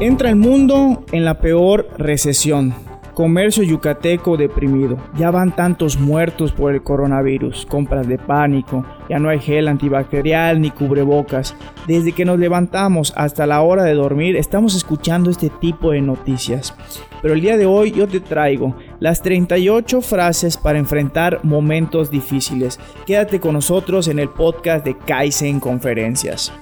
Entra el mundo en la peor recesión. Comercio yucateco deprimido. Ya van tantos muertos por el coronavirus. Compras de pánico. Ya no hay gel antibacterial ni cubrebocas. Desde que nos levantamos hasta la hora de dormir estamos escuchando este tipo de noticias. Pero el día de hoy yo te traigo las 38 frases para enfrentar momentos difíciles. Quédate con nosotros en el podcast de Kaizen Conferencias.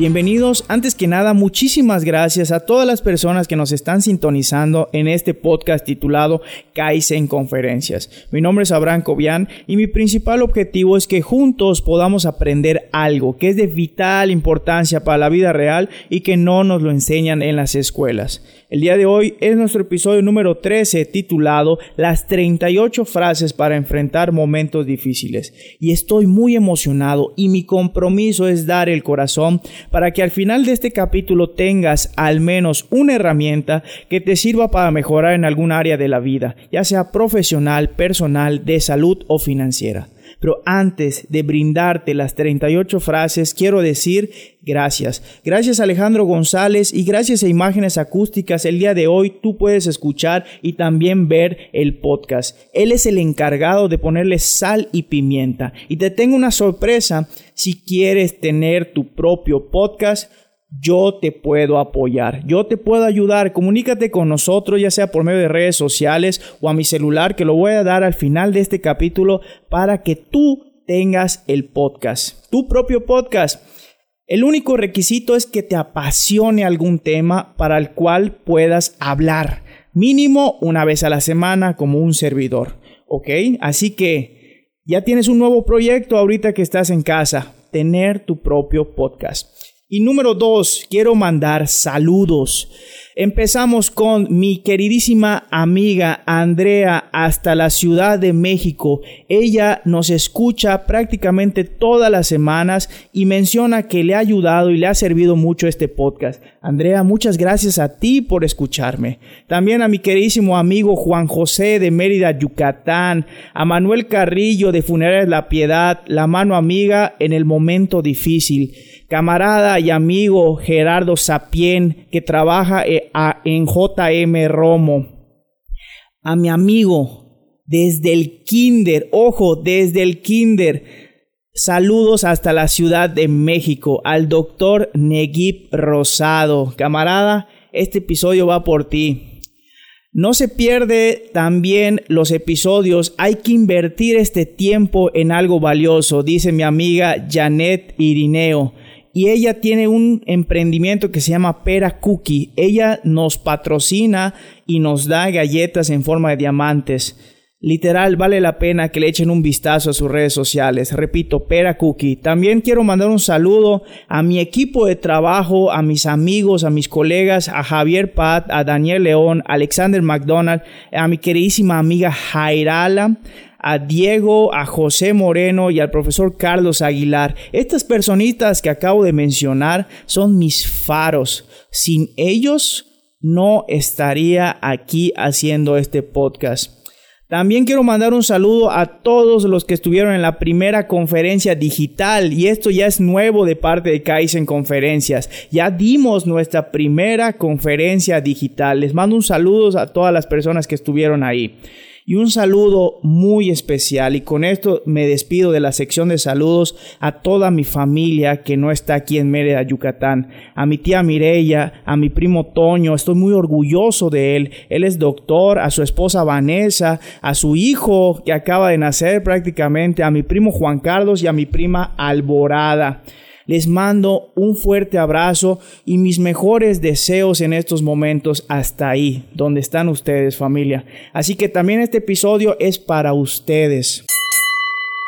Bienvenidos, antes que nada, muchísimas gracias a todas las personas que nos están sintonizando en este podcast titulado Kaizen Conferencias. Mi nombre es Abraham Cobian y mi principal objetivo es que juntos podamos aprender algo que es de vital importancia para la vida real y que no nos lo enseñan en las escuelas. El día de hoy es nuestro episodio número 13 titulado Las 38 frases para enfrentar momentos difíciles. Y estoy muy emocionado y mi compromiso es dar el corazón para que al final de este capítulo tengas al menos una herramienta que te sirva para mejorar en algún área de la vida, ya sea profesional, personal, de salud o financiera. Pero antes de brindarte las 38 frases, quiero decir gracias. Gracias Alejandro González y gracias a Imágenes Acústicas. El día de hoy tú puedes escuchar y también ver el podcast. Él es el encargado de ponerle sal y pimienta. Y te tengo una sorpresa. Si quieres tener tu propio podcast, yo te puedo apoyar, yo te puedo ayudar. Comunícate con nosotros, ya sea por medio de redes sociales o a mi celular, que lo voy a dar al final de este capítulo para que tú tengas el podcast, tu propio podcast. El único requisito es que te apasione algún tema para el cual puedas hablar, mínimo una vez a la semana como un servidor, ¿ok? Así que ya tienes un nuevo proyecto ahorita que estás en casa, tener tu propio podcast. Y número dos, quiero mandar saludos. Empezamos con mi queridísima amiga Andrea hasta la Ciudad de México. Ella nos escucha prácticamente todas las semanas y menciona que le ha ayudado y le ha servido mucho este podcast. Andrea, muchas gracias a ti por escucharme. También a mi queridísimo amigo Juan José de Mérida, Yucatán. A Manuel Carrillo de Funerales La Piedad, la mano amiga en el momento difícil camarada y amigo Gerardo Sapien, que trabaja eh, en JM Romo, a mi amigo desde el kinder, ojo, desde el kinder, saludos hasta la Ciudad de México, al doctor Neguib Rosado, camarada, este episodio va por ti. No se pierde también los episodios, hay que invertir este tiempo en algo valioso, dice mi amiga Janet Irineo y ella tiene un emprendimiento que se llama Pera Cookie. Ella nos patrocina y nos da galletas en forma de diamantes. Literal, vale la pena que le echen un vistazo a sus redes sociales. Repito, Pera Cookie. También quiero mandar un saludo a mi equipo de trabajo, a mis amigos, a mis colegas, a Javier Pat, a Daniel León, a Alexander McDonald, a mi queridísima amiga Jairala, a Diego, a José Moreno y al profesor Carlos Aguilar. Estas personitas que acabo de mencionar son mis faros. Sin ellos no estaría aquí haciendo este podcast. También quiero mandar un saludo a todos los que estuvieron en la primera conferencia digital y esto ya es nuevo de parte de Kaizen Conferencias. Ya dimos nuestra primera conferencia digital. Les mando un saludo a todas las personas que estuvieron ahí. Y un saludo muy especial. Y con esto me despido de la sección de saludos a toda mi familia que no está aquí en Mérida, Yucatán. A mi tía Mireya, a mi primo Toño. Estoy muy orgulloso de él. Él es doctor. A su esposa Vanessa. A su hijo que acaba de nacer prácticamente. A mi primo Juan Carlos y a mi prima Alborada. Les mando un fuerte abrazo y mis mejores deseos en estos momentos hasta ahí, donde están ustedes familia. Así que también este episodio es para ustedes.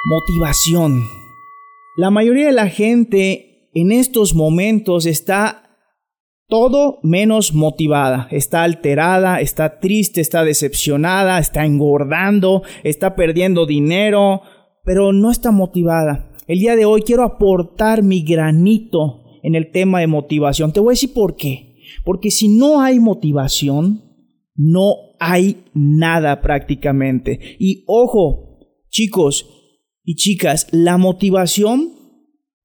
Motivación. La mayoría de la gente en estos momentos está todo menos motivada, está alterada, está triste, está decepcionada, está engordando, está perdiendo dinero, pero no está motivada. El día de hoy quiero aportar mi granito en el tema de motivación. Te voy a decir por qué. Porque si no hay motivación, no hay nada prácticamente. Y ojo, chicos y chicas, la motivación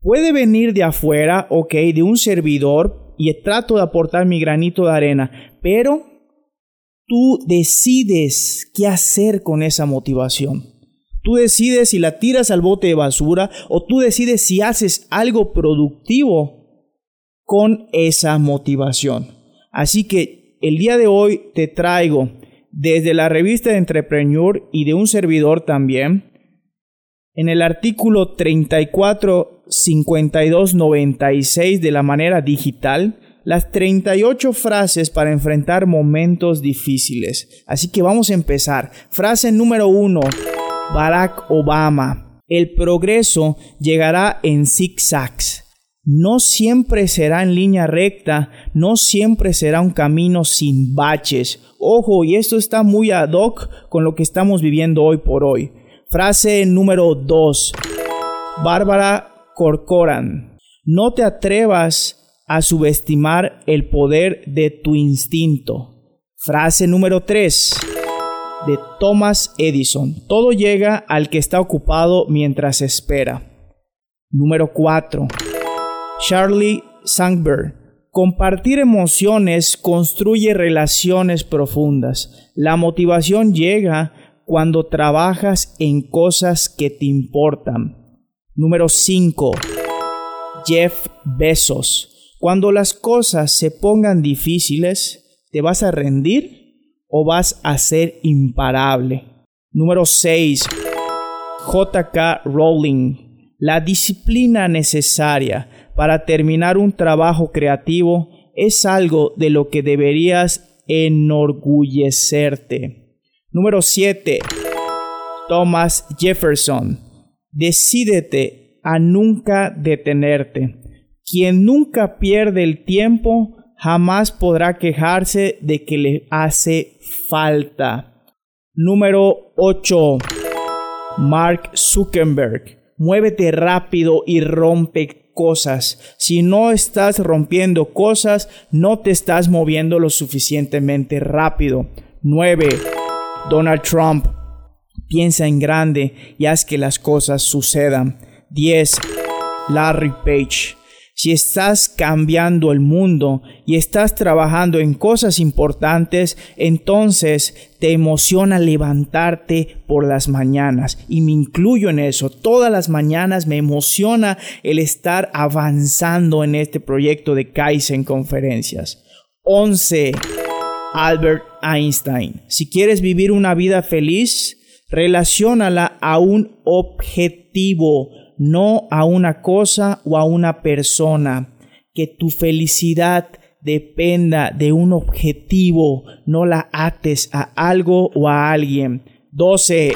puede venir de afuera, ok, de un servidor, y trato de aportar mi granito de arena, pero tú decides qué hacer con esa motivación. Tú decides si la tiras al bote de basura o tú decides si haces algo productivo con esa motivación. Así que el día de hoy te traigo desde la revista de Entrepreneur y de un servidor también, en el artículo 345296 de la manera digital, las 38 frases para enfrentar momentos difíciles. Así que vamos a empezar. Frase número 1. Barack Obama. El progreso llegará en zigzags. No siempre será en línea recta, no siempre será un camino sin baches. Ojo, y esto está muy ad hoc con lo que estamos viviendo hoy por hoy. Frase número 2. Bárbara Corcoran. No te atrevas a subestimar el poder de tu instinto. Frase número 3 de Thomas Edison. Todo llega al que está ocupado mientras espera. Número 4. Charlie Sandberg. Compartir emociones construye relaciones profundas. La motivación llega cuando trabajas en cosas que te importan. Número 5. Jeff Bezos. Cuando las cosas se pongan difíciles, ¿te vas a rendir o vas a ser imparable? Número 6. JK Rowling. La disciplina necesaria para terminar un trabajo creativo es algo de lo que deberías enorgullecerte. Número 7. Thomas Jefferson. Decídete a nunca detenerte. Quien nunca pierde el tiempo jamás podrá quejarse de que le hace falta. Número 8. Mark Zuckerberg. Muévete rápido y rompe cosas. Si no estás rompiendo cosas, no te estás moviendo lo suficientemente rápido. 9. Donald Trump. Piensa en grande y haz que las cosas sucedan. 10. Larry Page. Si estás cambiando el mundo y estás trabajando en cosas importantes, entonces te emociona levantarte por las mañanas. Y me incluyo en eso. Todas las mañanas me emociona el estar avanzando en este proyecto de Kaizen Conferencias. 11. Albert Einstein. Si quieres vivir una vida feliz, relaciónala a un objetivo no a una cosa o a una persona. Que tu felicidad dependa de un objetivo, no la ates a algo o a alguien. 12.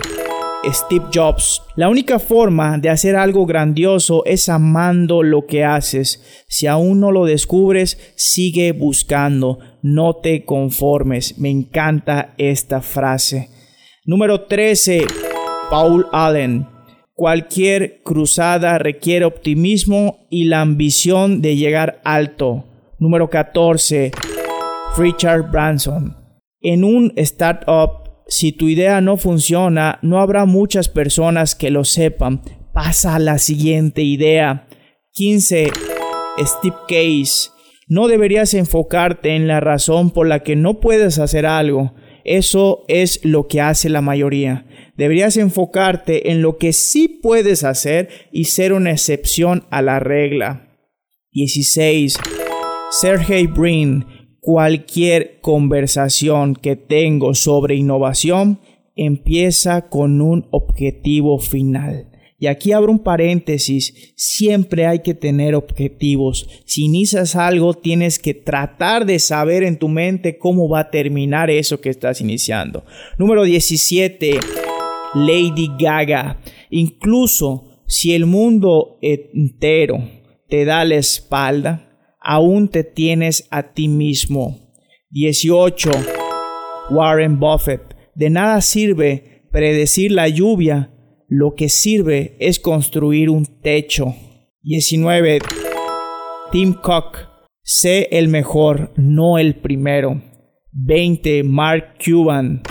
Steve Jobs. La única forma de hacer algo grandioso es amando lo que haces. Si aún no lo descubres, sigue buscando. No te conformes. Me encanta esta frase. Número 13. Paul Allen. Cualquier cruzada requiere optimismo y la ambición de llegar alto. Número 14. Richard Branson. En un startup, si tu idea no funciona, no habrá muchas personas que lo sepan. Pasa a la siguiente idea. 15. Steve Case. No deberías enfocarte en la razón por la que no puedes hacer algo. Eso es lo que hace la mayoría. Deberías enfocarte en lo que sí puedes hacer y ser una excepción a la regla. 16. Sergey Brin. Cualquier conversación que tengo sobre innovación empieza con un objetivo final. Y aquí abro un paréntesis, siempre hay que tener objetivos. Si inicias algo, tienes que tratar de saber en tu mente cómo va a terminar eso que estás iniciando. Número 17. Lady Gaga. Incluso si el mundo entero te da la espalda, aún te tienes a ti mismo. 18. Warren Buffett. De nada sirve predecir la lluvia, lo que sirve es construir un techo. 19. Tim Cook. Sé el mejor, no el primero. 20. Mark Cuban.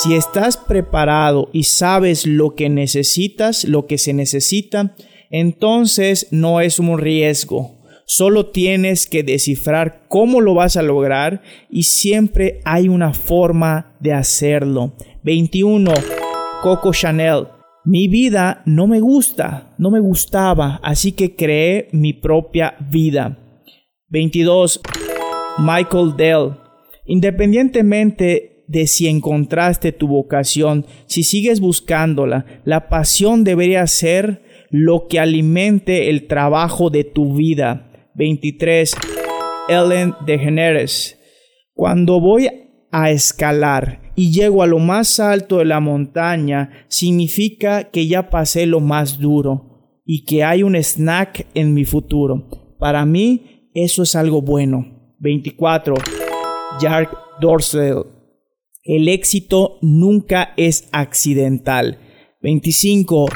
Si estás preparado y sabes lo que necesitas, lo que se necesita, entonces no es un riesgo. Solo tienes que descifrar cómo lo vas a lograr y siempre hay una forma de hacerlo. 21. Coco Chanel. Mi vida no me gusta, no me gustaba, así que creé mi propia vida. 22. Michael Dell. Independientemente de si encontraste tu vocación, si sigues buscándola, la pasión debería ser lo que alimente el trabajo de tu vida. 23. Ellen DeGeneres. Cuando voy a escalar y llego a lo más alto de la montaña, significa que ya pasé lo más duro y que hay un snack en mi futuro. Para mí, eso es algo bueno. 24. Jack Dorsey. El éxito nunca es accidental. 25.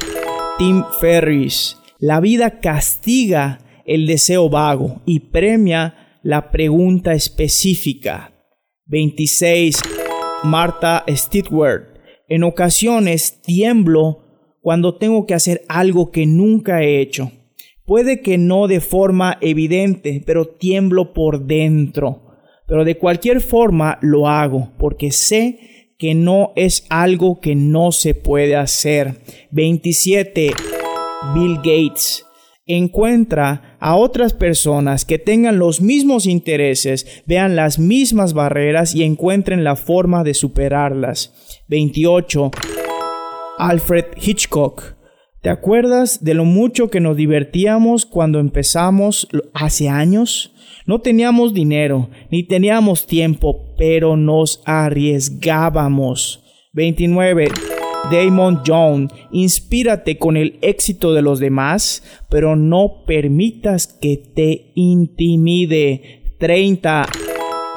Tim Ferris. La vida castiga el deseo vago y premia la pregunta específica. 26. Martha Stewart. En ocasiones tiemblo cuando tengo que hacer algo que nunca he hecho. Puede que no de forma evidente, pero tiemblo por dentro. Pero de cualquier forma lo hago porque sé que no es algo que no se puede hacer. 27. Bill Gates encuentra a otras personas que tengan los mismos intereses, vean las mismas barreras y encuentren la forma de superarlas. 28. Alfred Hitchcock. ¿Te acuerdas de lo mucho que nos divertíamos cuando empezamos hace años? No teníamos dinero, ni teníamos tiempo, pero nos arriesgábamos. 29. Damon Jones, inspírate con el éxito de los demás, pero no permitas que te intimide. 30.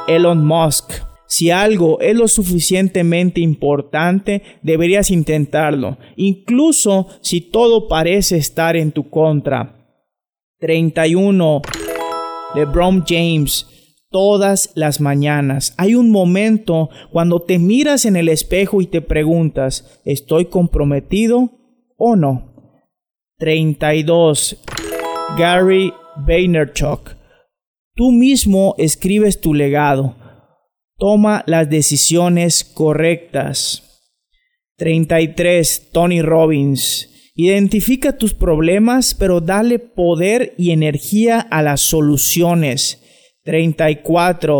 Elon Musk. Si algo es lo suficientemente importante, deberías intentarlo, incluso si todo parece estar en tu contra. 31. LeBron James todas las mañanas. Hay un momento cuando te miras en el espejo y te preguntas, ¿estoy comprometido o no? 32. Gary Vaynerchuk. Tú mismo escribes tu legado. Toma las decisiones correctas. 33. Tony Robbins. Identifica tus problemas, pero dale poder y energía a las soluciones. 34.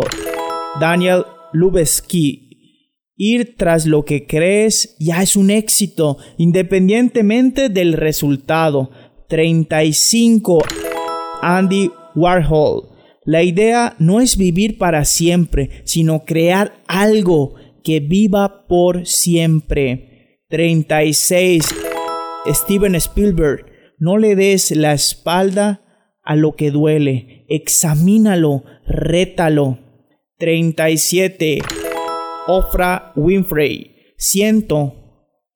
Daniel Lubeski. Ir tras lo que crees ya es un éxito, independientemente del resultado. 35. Andy Warhol. La idea no es vivir para siempre, sino crear algo que viva por siempre. 36. Steven Spielberg. No le des la espalda a lo que duele, examínalo, rétalo. 37. Ofra Winfrey. Siento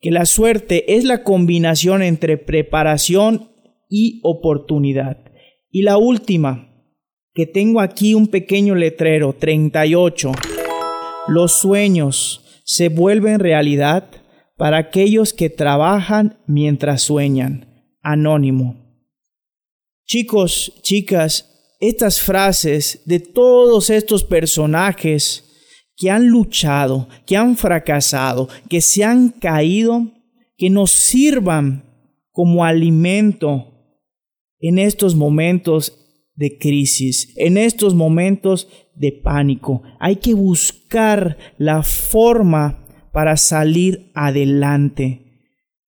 que la suerte es la combinación entre preparación y oportunidad. Y la última, que tengo aquí un pequeño letrero, 38. Los sueños se vuelven realidad para aquellos que trabajan mientras sueñan. Anónimo. Chicos, chicas, estas frases de todos estos personajes que han luchado, que han fracasado, que se han caído, que nos sirvan como alimento en estos momentos de crisis, en estos momentos de pánico. Hay que buscar la forma para salir adelante.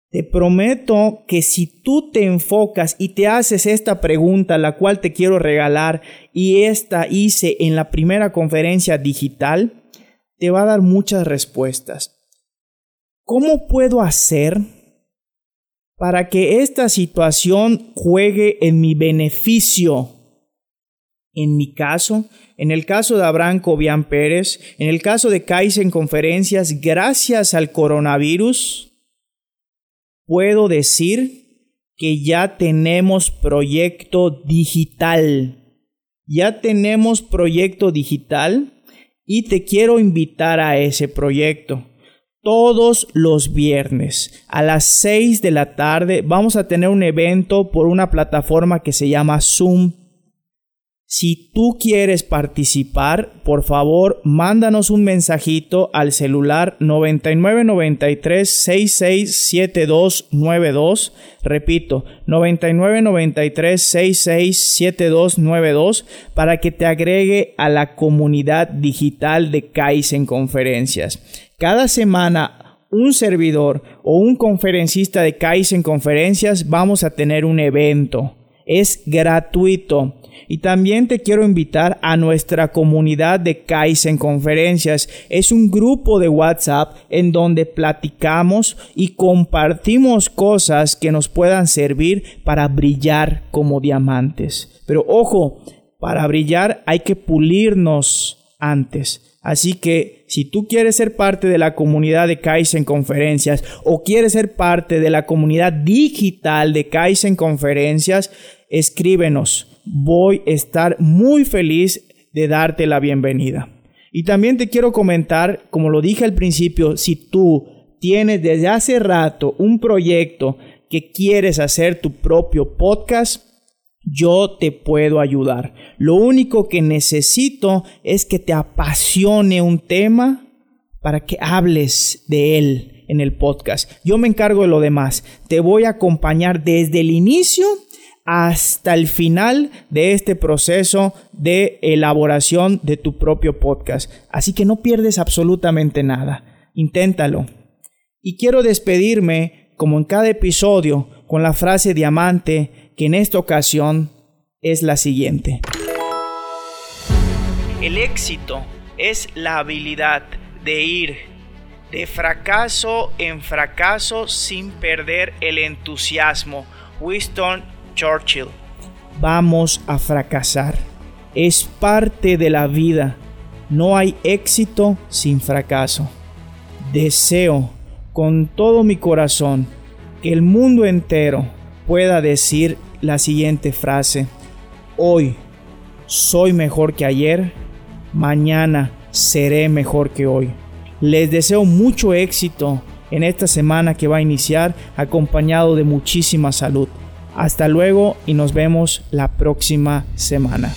Te prometo que si tú te enfocas y te haces esta pregunta, la cual te quiero regalar, y esta hice en la primera conferencia digital, te va a dar muchas respuestas. ¿Cómo puedo hacer para que esta situación juegue en mi beneficio? En mi caso, en el caso de Abraham Cobian Pérez, en el caso de Kaizen Conferencias, gracias al coronavirus, puedo decir que ya tenemos proyecto digital. Ya tenemos proyecto digital y te quiero invitar a ese proyecto. Todos los viernes a las 6 de la tarde vamos a tener un evento por una plataforma que se llama Zoom si tú quieres participar, por favor, mándanos un mensajito al celular 9993 667292. Repito, 9993 667292 para que te agregue a la comunidad digital de Kaizen Conferencias. Cada semana un servidor o un conferencista de Kaizen Conferencias vamos a tener un evento. Es gratuito y también te quiero invitar a nuestra comunidad de Kaizen Conferencias. Es un grupo de WhatsApp en donde platicamos y compartimos cosas que nos puedan servir para brillar como diamantes. Pero ojo, para brillar hay que pulirnos antes. Así que si tú quieres ser parte de la comunidad de Kaizen Conferencias o quieres ser parte de la comunidad digital de Kaizen Conferencias, escríbenos voy a estar muy feliz de darte la bienvenida. Y también te quiero comentar, como lo dije al principio, si tú tienes desde hace rato un proyecto que quieres hacer tu propio podcast, yo te puedo ayudar. Lo único que necesito es que te apasione un tema para que hables de él en el podcast. Yo me encargo de lo demás. Te voy a acompañar desde el inicio hasta el final de este proceso de elaboración de tu propio podcast. Así que no pierdes absolutamente nada. Inténtalo. Y quiero despedirme, como en cada episodio, con la frase diamante que en esta ocasión es la siguiente. El éxito es la habilidad de ir de fracaso en fracaso sin perder el entusiasmo. Winston Churchill. Vamos a fracasar. Es parte de la vida. No hay éxito sin fracaso. Deseo con todo mi corazón que el mundo entero pueda decir la siguiente frase. Hoy soy mejor que ayer, mañana seré mejor que hoy. Les deseo mucho éxito en esta semana que va a iniciar acompañado de muchísima salud. Hasta luego y nos vemos la próxima semana.